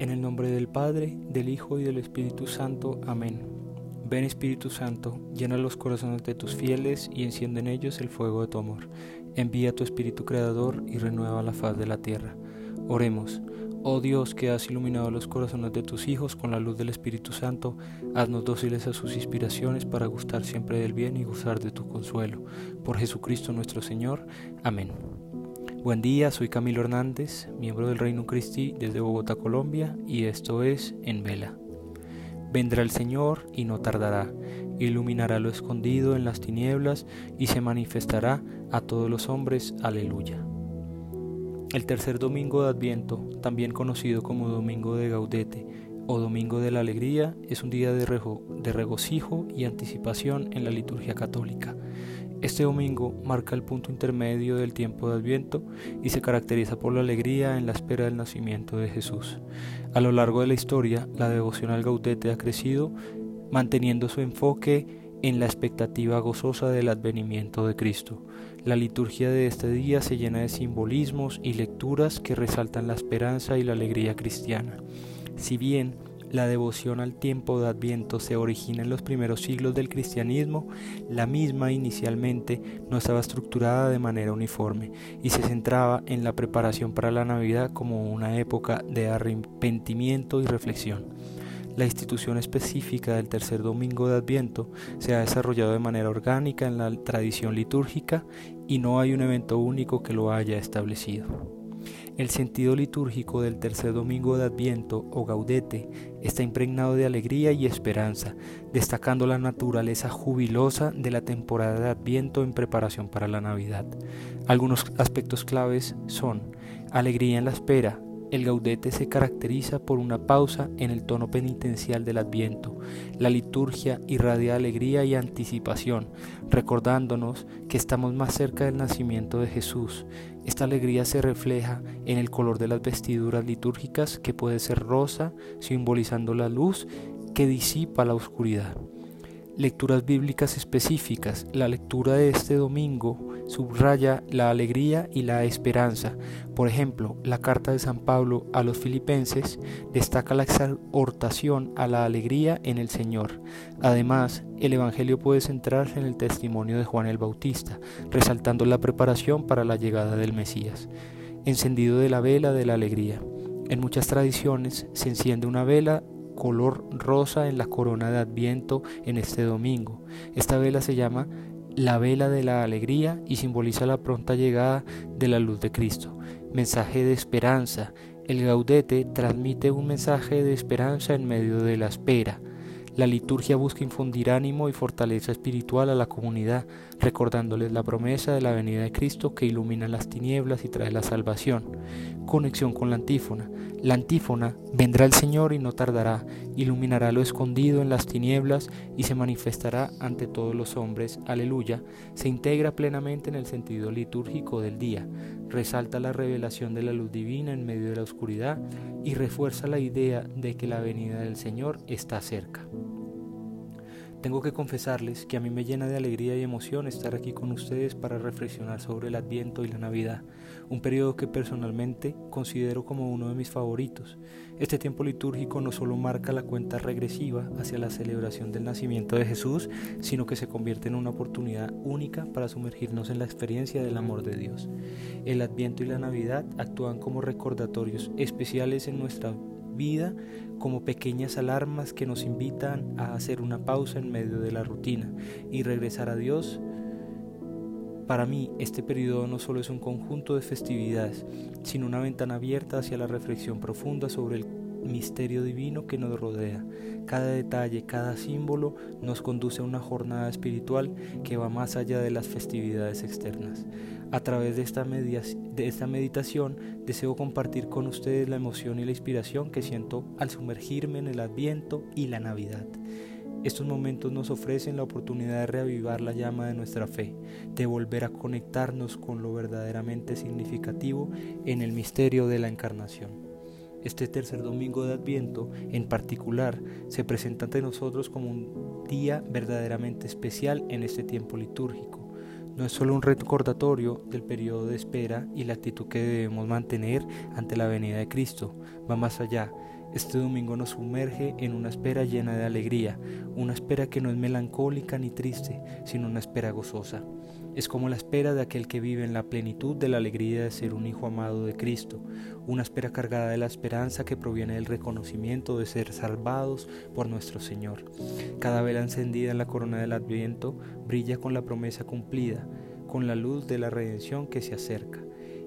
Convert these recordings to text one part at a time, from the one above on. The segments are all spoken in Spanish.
En el nombre del Padre, del Hijo y del Espíritu Santo. Amén. Ven Espíritu Santo, llena los corazones de tus fieles y enciende en ellos el fuego de tu amor. Envía tu Espíritu Creador y renueva la faz de la tierra. Oremos. Oh Dios que has iluminado los corazones de tus hijos con la luz del Espíritu Santo, haznos dóciles a sus inspiraciones para gustar siempre del bien y gozar de tu consuelo. Por Jesucristo nuestro Señor. Amén. Buen día, soy Camilo Hernández, miembro del Reino Christi desde Bogotá, Colombia, y esto es En Vela. Vendrá el Señor y no tardará, iluminará lo escondido en las tinieblas y se manifestará a todos los hombres. Aleluya. El tercer domingo de Adviento, también conocido como Domingo de Gaudete o Domingo de la Alegría, es un día de, de regocijo y anticipación en la liturgia católica. Este domingo marca el punto intermedio del tiempo de Adviento y se caracteriza por la alegría en la espera del nacimiento de Jesús. A lo largo de la historia, la devoción al gaudete ha crecido, manteniendo su enfoque en la expectativa gozosa del advenimiento de Cristo. La liturgia de este día se llena de simbolismos y lecturas que resaltan la esperanza y la alegría cristiana. Si bien la devoción al tiempo de Adviento se origina en los primeros siglos del cristianismo, la misma inicialmente no estaba estructurada de manera uniforme y se centraba en la preparación para la Navidad como una época de arrepentimiento y reflexión. La institución específica del tercer domingo de Adviento se ha desarrollado de manera orgánica en la tradición litúrgica y no hay un evento único que lo haya establecido. El sentido litúrgico del tercer domingo de Adviento o Gaudete está impregnado de alegría y esperanza, destacando la naturaleza jubilosa de la temporada de Adviento en preparación para la Navidad. Algunos aspectos claves son alegría en la espera, el gaudete se caracteriza por una pausa en el tono penitencial del adviento. La liturgia irradia alegría y anticipación, recordándonos que estamos más cerca del nacimiento de Jesús. Esta alegría se refleja en el color de las vestiduras litúrgicas que puede ser rosa, simbolizando la luz que disipa la oscuridad. Lecturas bíblicas específicas. La lectura de este domingo subraya la alegría y la esperanza. Por ejemplo, la carta de San Pablo a los filipenses destaca la exhortación a la alegría en el Señor. Además, el Evangelio puede centrarse en el testimonio de Juan el Bautista, resaltando la preparación para la llegada del Mesías. Encendido de la vela de la alegría. En muchas tradiciones se enciende una vela color rosa en la corona de Adviento en este domingo. Esta vela se llama la vela de la alegría y simboliza la pronta llegada de la luz de Cristo. Mensaje de esperanza. El gaudete transmite un mensaje de esperanza en medio de la espera. La liturgia busca infundir ánimo y fortaleza espiritual a la comunidad, recordándoles la promesa de la venida de Cristo que ilumina las tinieblas y trae la salvación. Conexión con la antífona. La antífona, vendrá el Señor y no tardará, iluminará lo escondido en las tinieblas y se manifestará ante todos los hombres. Aleluya. Se integra plenamente en el sentido litúrgico del día, resalta la revelación de la luz divina en medio de la oscuridad y refuerza la idea de que la venida del Señor está cerca. Tengo que confesarles que a mí me llena de alegría y emoción estar aquí con ustedes para reflexionar sobre el Adviento y la Navidad, un periodo que personalmente considero como uno de mis favoritos. Este tiempo litúrgico no solo marca la cuenta regresiva hacia la celebración del nacimiento de Jesús, sino que se convierte en una oportunidad única para sumergirnos en la experiencia del amor de Dios. El Adviento y la Navidad actúan como recordatorios especiales en nuestra vida como pequeñas alarmas que nos invitan a hacer una pausa en medio de la rutina y regresar a Dios. Para mí, este periodo no solo es un conjunto de festividades, sino una ventana abierta hacia la reflexión profunda sobre el misterio divino que nos rodea. Cada detalle, cada símbolo nos conduce a una jornada espiritual que va más allá de las festividades externas. A través de esta, meditación deseo compartir con ustedes la emoción y la inspiración que siento al sumergirme en el Adviento y la Navidad. Estos momentos nos ofrecen la oportunidad de reavivar la llama de nuestra fe, de volver a conectarnos con lo verdaderamente significativo en el misterio de la encarnación. Este tercer domingo de Adviento, en particular, se presenta ante nosotros como un día verdaderamente especial en este tiempo litúrgico. No es solo un recordatorio del periodo de espera y la actitud que debemos mantener ante la venida de Cristo, va más allá. Este domingo nos sumerge en una espera llena de alegría, una espera que no es melancólica ni triste, sino una espera gozosa. Es como la espera de aquel que vive en la plenitud de la alegría de ser un hijo amado de Cristo, una espera cargada de la esperanza que proviene del reconocimiento de ser salvados por nuestro Señor. Cada vela encendida en la corona del Adviento brilla con la promesa cumplida, con la luz de la redención que se acerca.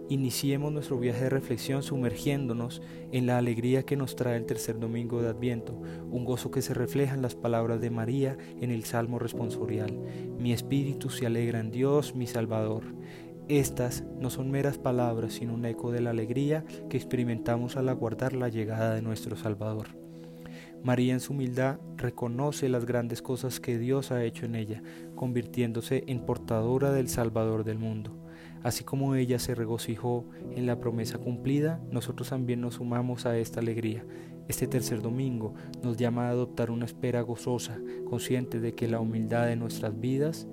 Iniciemos nuestro viaje de reflexión sumergiéndonos en la alegría que nos trae el tercer domingo de Adviento, un gozo que se refleja en las palabras de María en el Salmo responsorial. Mi espíritu se alegra en Dios, mi Salvador. Estas no son meras palabras, sino un eco de la alegría que experimentamos al aguardar la llegada de nuestro Salvador. María en su humildad reconoce las grandes cosas que Dios ha hecho en ella, convirtiéndose en portadora del Salvador del mundo. Así como ella se regocijó en la promesa cumplida, nosotros también nos sumamos a esta alegría. Este tercer domingo nos llama a adoptar una espera gozosa, consciente de que la humildad de nuestras vidas,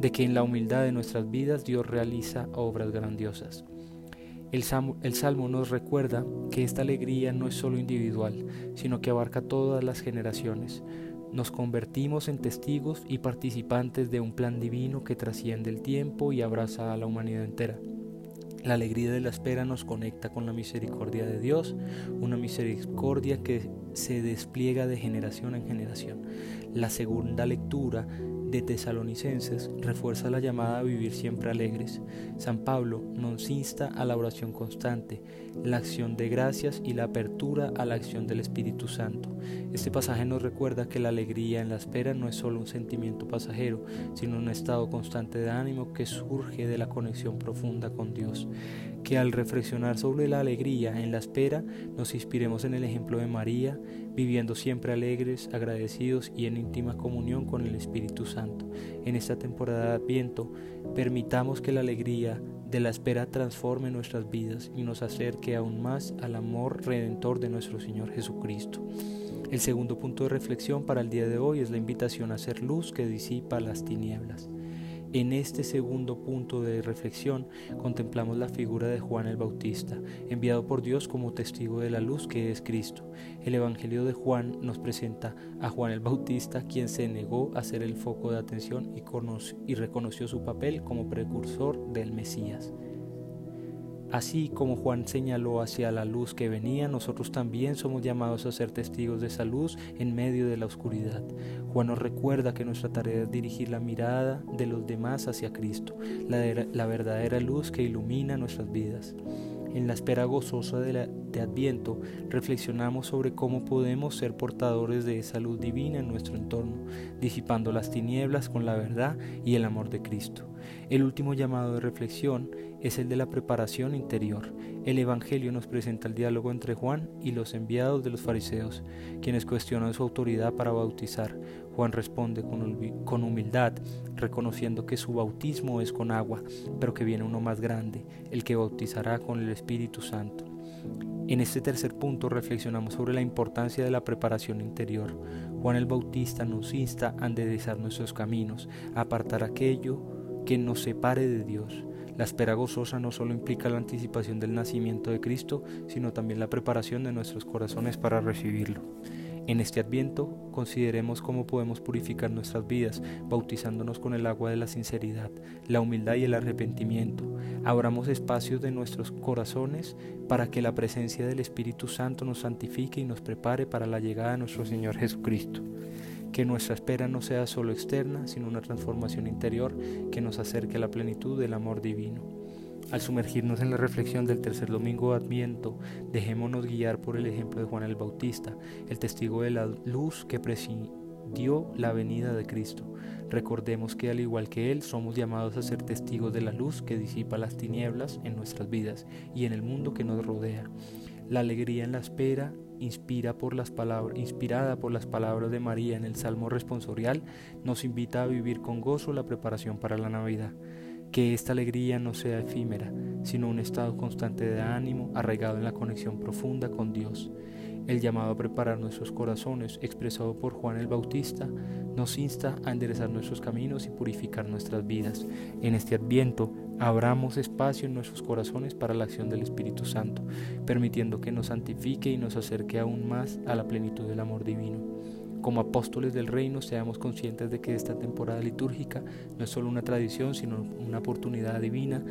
de que en la humildad de nuestras vidas Dios realiza obras grandiosas. El salmo, el salmo, nos recuerda que esta alegría no es solo individual, sino que abarca todas las generaciones nos convertimos en testigos y participantes de un plan divino que trasciende el tiempo y abraza a la humanidad entera. La alegría de la espera nos conecta con la misericordia de Dios, una misericordia que se despliega de generación en generación. La segunda lectura de Tesalonicenses refuerza la llamada a vivir siempre alegres. San Pablo nos insta a la oración constante, la acción de gracias y la apertura a la acción del Espíritu Santo. Este pasaje nos recuerda que la alegría en la espera no es solo un sentimiento pasajero, sino un estado constante de ánimo que surge de la conexión profunda con Dios. Que al reflexionar sobre la alegría en la espera nos inspiremos en el ejemplo de María, viviendo siempre alegres, agradecidos y en íntima comunión con el Espíritu Santo. En esta temporada de Adviento, permitamos que la alegría de la espera transforme nuestras vidas y nos acerque aún más al amor redentor de nuestro Señor Jesucristo. El segundo punto de reflexión para el día de hoy es la invitación a ser luz que disipa las tinieblas. En este segundo punto de reflexión contemplamos la figura de Juan el Bautista, enviado por Dios como testigo de la luz que es Cristo. El Evangelio de Juan nos presenta a Juan el Bautista, quien se negó a ser el foco de atención y, reconoció su papel como precursor del Mesías. Así como Juan señaló hacia la luz que venía, nosotros también somos llamados a ser testigos de esa luz en medio de la oscuridad. Juan nos recuerda que nuestra tarea es dirigir la mirada de los demás hacia Cristo, la, verdadera luz que ilumina nuestras vidas. En la espera gozosa de, Adviento, reflexionamos sobre cómo podemos ser portadores de esa luz divina en nuestro entorno, disipando las tinieblas con la verdad y el amor de Cristo. El último llamado de reflexión es el de la preparación interior. El Evangelio nos presenta el diálogo entre Juan y los enviados de los fariseos, quienes cuestionan su autoridad para bautizar. Juan responde con humildad, reconociendo que su bautismo es con agua, pero que viene uno más grande, el que bautizará con el Espíritu Santo. En este tercer punto reflexionamos sobre la importancia de la preparación interior. Juan el Bautista nos insta a enderezar nuestros caminos, a apartar aquello que nos separe de Dios. La espera gozosa no solo implica la anticipación del nacimiento de Cristo, sino también la preparación de nuestros corazones para recibirlo. En este adviento consideremos cómo podemos purificar nuestras vidas, bautizándonos con el agua de la sinceridad, la humildad y el arrepentimiento. Abramos espacios de nuestros corazones para que la presencia del Espíritu Santo nos santifique y nos prepare para la llegada de nuestro Señor Jesucristo que nuestra espera no sea solo externa, sino una transformación interior que nos acerque a la plenitud del amor divino. Al sumergirnos en la reflexión del tercer domingo de Adviento, dejémonos guiar por el ejemplo de Juan el Bautista, el testigo de la luz que presidió la venida de Cristo. Recordemos que al igual que Él, somos llamados a ser testigos de la luz que disipa las tinieblas en nuestras vidas y en el mundo que nos rodea. La alegría en la espera inspira por las palabras, inspirada por las palabras de María en el Salmo responsorial, nos invita a vivir con gozo la preparación para la Navidad. Que esta alegría no sea efímera, sino un estado constante de ánimo arraigado en la conexión profunda con Dios. El llamado a preparar nuestros corazones, expresado por Juan el Bautista, nos insta a enderezar nuestros caminos y purificar nuestras vidas. En este adviento, abramos espacio en nuestros corazones para la acción del Espíritu Santo, permitiendo que nos santifique y nos acerque aún más a la plenitud del amor divino. Como apóstoles del reino, seamos conscientes de que esta temporada litúrgica no es solo una tradición, sino una oportunidad divina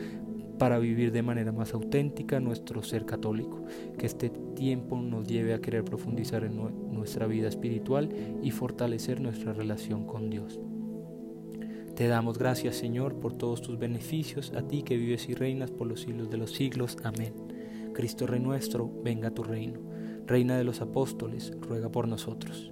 para vivir de manera más auténtica nuestro ser católico, que este tiempo nos lleve a querer profundizar en nuestra vida espiritual y fortalecer nuestra relación con Dios. Te damos gracias Señor por todos tus beneficios, a ti que vives y reinas por los siglos de los siglos. Amén. Cristo Rey nuestro, venga a tu reino. Reina de los apóstoles, ruega por nosotros.